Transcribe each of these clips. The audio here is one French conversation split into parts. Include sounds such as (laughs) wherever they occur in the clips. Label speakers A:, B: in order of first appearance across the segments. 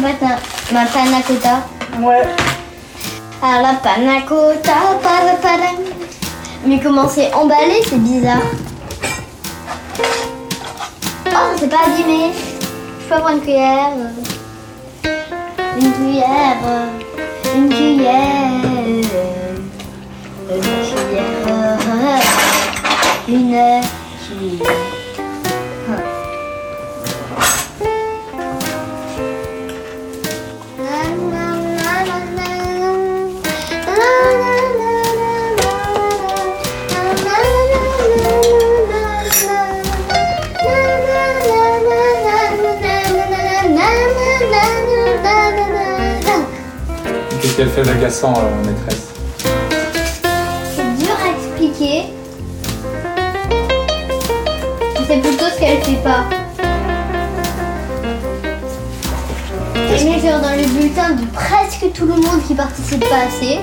A: ma, cotta
B: Ouais.
A: À la panna cotta, para, para. Mais comment c'est emballé, c'est bizarre. Oh, c'est pas abîmé. Je peux avoir une cuillère. Une cuillère. Une cuillère. Une cuillère. Une cuillère.
C: Qu'est-ce qu'elle fait d'agaçant, euh, maîtresse
A: C'est dur à expliquer. C'est plutôt ce qu'elle fait pas. Elle met genre dans le bulletin de presque tout le monde qui participe pas assez,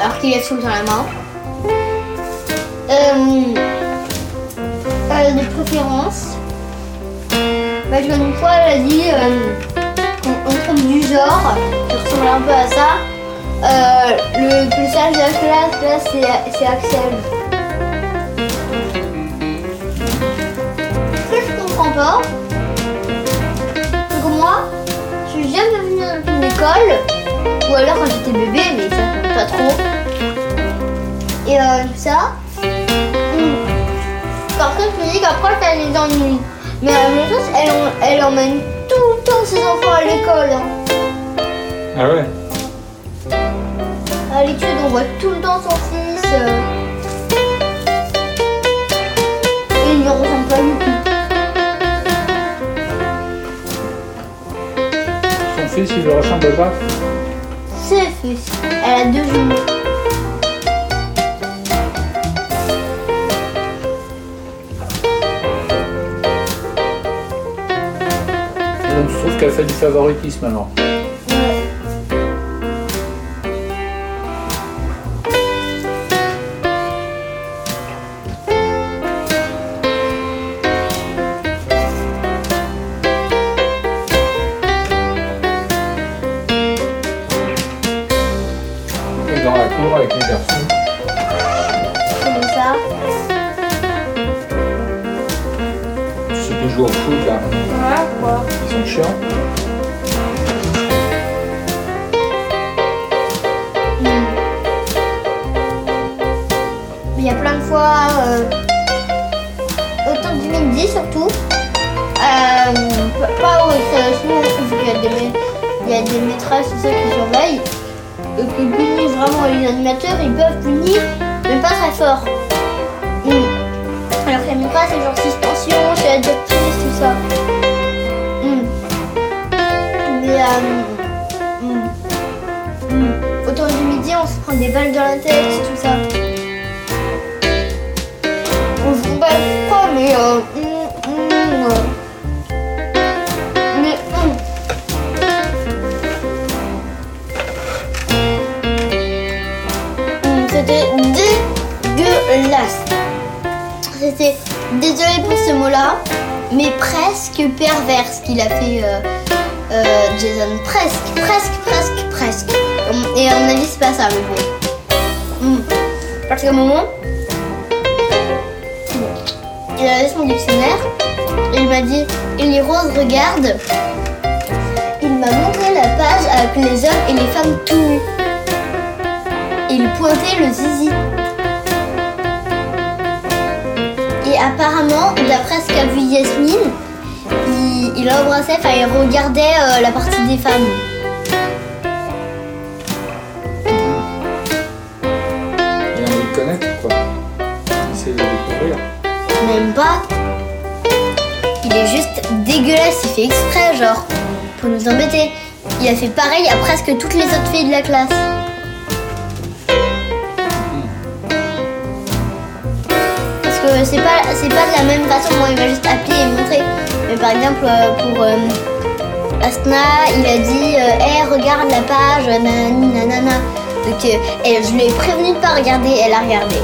A: alors qu'il a tout temps la main. Euh, euh, de préférence. Bah, je une fois, elle a dit euh, du genre qui ressemble un peu à ça. Euh, le plus sage de la classe, là, c'est Axel. Ce que je comprends pas, c'est que moi, je suis jamais venue dans une école, ou alors quand j'étais bébé, mais ça pas trop. Et euh, ça. Par contre, je me dis qu'après, ça les ennuie. Mais la même chose, elle, elle emmène temps ses enfants à l'école. hein.
C: Ah ouais?
A: À l'étude, on voit tout le temps son fils. euh. Et il ne ressemble pas du tout.
C: Son fils, il le ressemble pas?
A: C'est fils. Elle a deux jumeaux.
C: Fait du favoritisme alors.
A: Il euh, au temps du midi surtout, euh, pas- établissement, vu qu'il y a des, ma- il y a des maîtresses ça qui surveillent, et qui punissent vraiment les animateurs, ils peuvent punir, mais pas très fort. Mm. Alors que la maîtresse, c'est genre suspension, c'est la tout ça. Mm. Mais euh, mm. Du midi, on se prend des balles dans la tête, tout ça. Euh, mm, mm, euh, mm. C'était dégueulasse. C'était désolé pour ce mot-là, mais presque pervers ce qu'il a fait euh, Jason. Presque, presque, presque, presque. Et à mon avis, c'est pas ça, mais bon. Parce qu'à un moment, il a laissé mon dictionnaire il m'a dit Ellie Rose, regarde. Il m'a montré la page avec les hommes et les femmes tout. Et il pointait le zizi. Et apparemment, d'après ce qu'a vu Yasmine, il, il embrassait, enfin il regardait euh, la partie des femmes. Pas. Il est juste dégueulasse, il fait exprès, genre, pour nous embêter. Il a fait pareil à presque toutes les autres filles de la classe. Parce que c'est pas, c'est pas de la même façon, moi il m'a juste appelé et montré. Mais par exemple, euh, pour euh, Asna, il a dit euh, Hey, regarde la page, nanana. Donc, euh, et je lui ai prévenu de pas regarder, elle a regardé.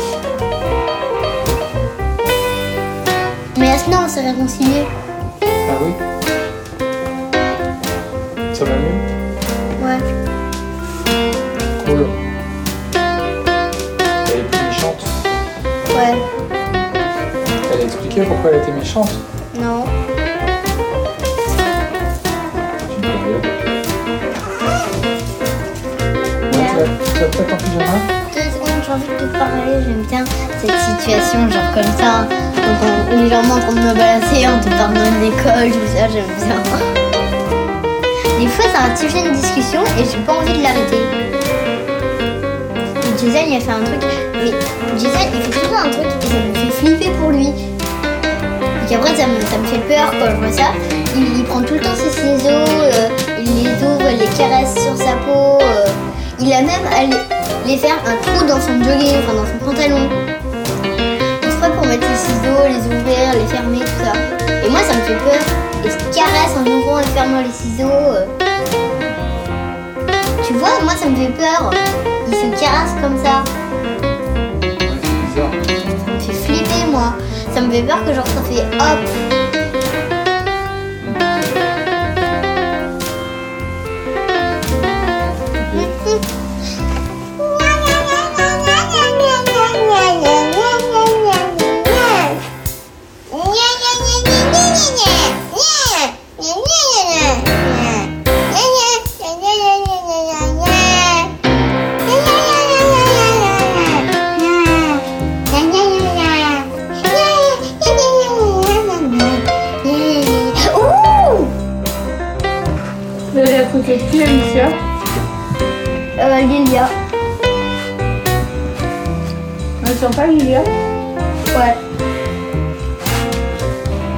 A: Mais Asna, on s'est réconciliés.
C: Ah oui ça va mieux
A: Ouais.
C: Cool. Elle est plus méchante.
A: Ouais.
C: Elle a expliqué pourquoi elle était méchante.
A: Non.
C: Tu vas peut-être en pyjama?
A: Deux secondes, j'ai envie de te parler. J'aime bien cette situation, genre comme ça. Donc, on, gens en me balancer en te parlant de l'école, tout ça, j'aime bien. Des fois, c'est un sujet de discussion et j'ai pas envie de l'arrêter. Jason, il a fait un truc. Mais Jason, il fait toujours un truc et ça me fait flipper pour lui. Et qu'après, ça me, ça me fait peur quand je vois ça. Il, prend tout le temps ses ciseaux, euh, il les ouvre, il les caresse sur sa peau. euh, il a même les, les faire un trou dans son jogging, enfin dans son pantalon. Mettre les ciseaux, les ouvrir, les fermer, tout ça. Et moi, ça me fait peur. Il se caresse en ouvrant et fermant les ciseaux. euh. Tu vois, moi, ça me fait peur. Il se caresse comme ça.
C: Ouais, c'est bizarre.
A: Ça me fait flipper, moi. Ça me fait peur que genre ça fait hop.
B: Sent pas Lilia
A: Ouais.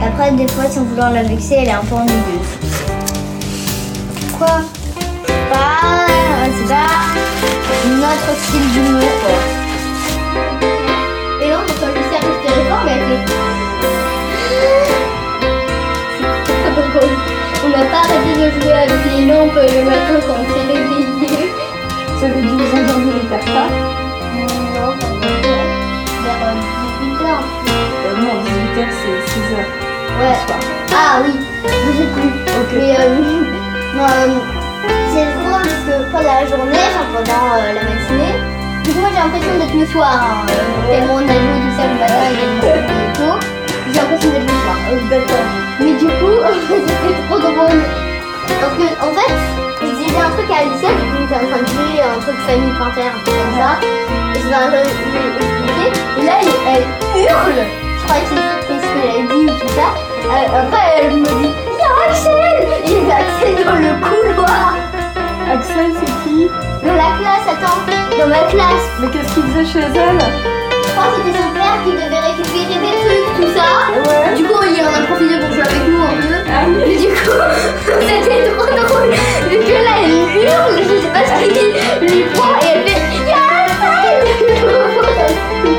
A: Après, des fois, sans vouloir la vexer, elle est un peu ennuyeuse. Quoi? Pas... C'est pas notre style d'humour, quoi. Et non, quand on lui le téléphone, mais elle fait... (laughs) On n'a pas arrêté de jouer avec les lampes le matin quand on s'est réveillé.
B: Ça veut dire que vous endormez les pas
A: Non, euh, 18h.
B: euh, Non, 18h, c'est 6h.
A: Ouais. Ah oui, je sais plus.
B: Ok.
A: Mais euh, non, euh, c'est drôle parce que pendant la journée, enfin pendant euh, la matinée, du coup moi j'ai l'impression d'être le soir. hein, euh, tellement on a joué tout ça le matin et tôt. J'ai l'impression d'être le soir.
B: Euh, D'accord.
A: Mais du coup, (laughs) c'était trop drôle. Parce que en fait, je disais un truc à Alicia, du coup j'étais en train de jouer un truc famille par terre, un truc comme ça. Et je. Là, elle, elle hurle. Je croyais que c'était ce qu'elle avait dit ou tout ça. Euh, après, elle me dit Il y a Axel Et il a Axel dans le couloir.
B: Axel, c'est qui?
A: Dans la classe, attends. Dans ma classe.
B: Mais qu'est-ce qu'il faisait chez elle?
A: Je crois que c'était son père qui devait récupérer des trucs, tout ça.
B: Ouais.
A: Du coup, il en a profité pour jouer avec nous un peu.
B: Ah oui
A: Et du coup, (laughs) c'était trop drôle. Vu que là, elle hurle, je sais pas ce qu'il lui prend et elle fait Il y a Axel (laughs)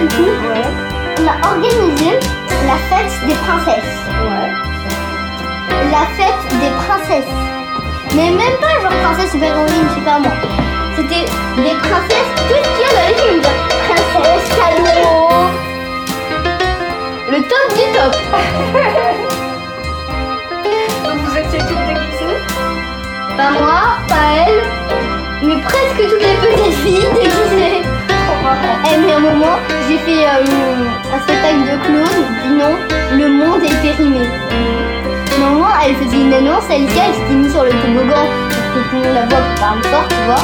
A: du coup,
B: Ouais.
A: on a organisé la fête des princesses.
B: Ouais.
A: La fête des princesses. Mais même pas genre princesse super sais pas moi. C'était des princesses, tout ce qu'il y a dans les films. genre Princesse, cadeau. Le top du top. (laughs)
B: Donc vous étiez toutes déguisées?
A: Pas moi, pas elle, mais presque toutes les petites filles déguisées. À un moment, j'ai fait euh, un spectacle de clown du nom Le monde est périmé. Normalement, elle faisait une annonce, Alicia, elle s'était mise sur le toboggan pour que tout le monde la voit pour parler fort, tu vois.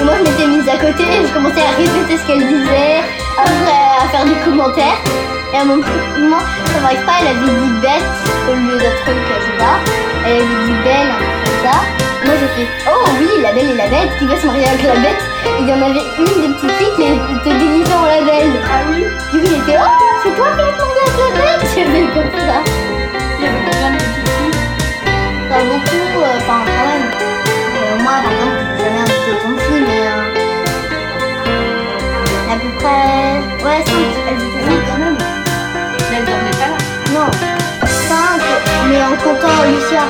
A: Et moi, je m'étais mise à côté je commençais à répéter ce qu'elle disait, après à faire des commentaires. Et à un moment, ça m'arrive pas, elle avait dit bête au lieu d'un truc, je sais. Elle avait dit belle, comme ça. Moi j'ai fait Oh oui, la belle et la bête qui va se marier avec la bête. Il y en avait une des petites filles qui était déguisée en la belle.
B: Ah oui
A: Du coup j'étais Oh, c'est toi qui vas te marier avec la bête (laughs) J'avais comme ça.
B: Il y avait combien de
A: petites filles Pas beaucoup, euh, enfin euh, quand même. Moi par exemple, j'ai jamais invité autant de filles, mais. Euh, à peu près. Ouais, 5. Elles étaient quand
B: même. Mais elles dormaient pas là
A: Non. 5, mais en comptant Lucia.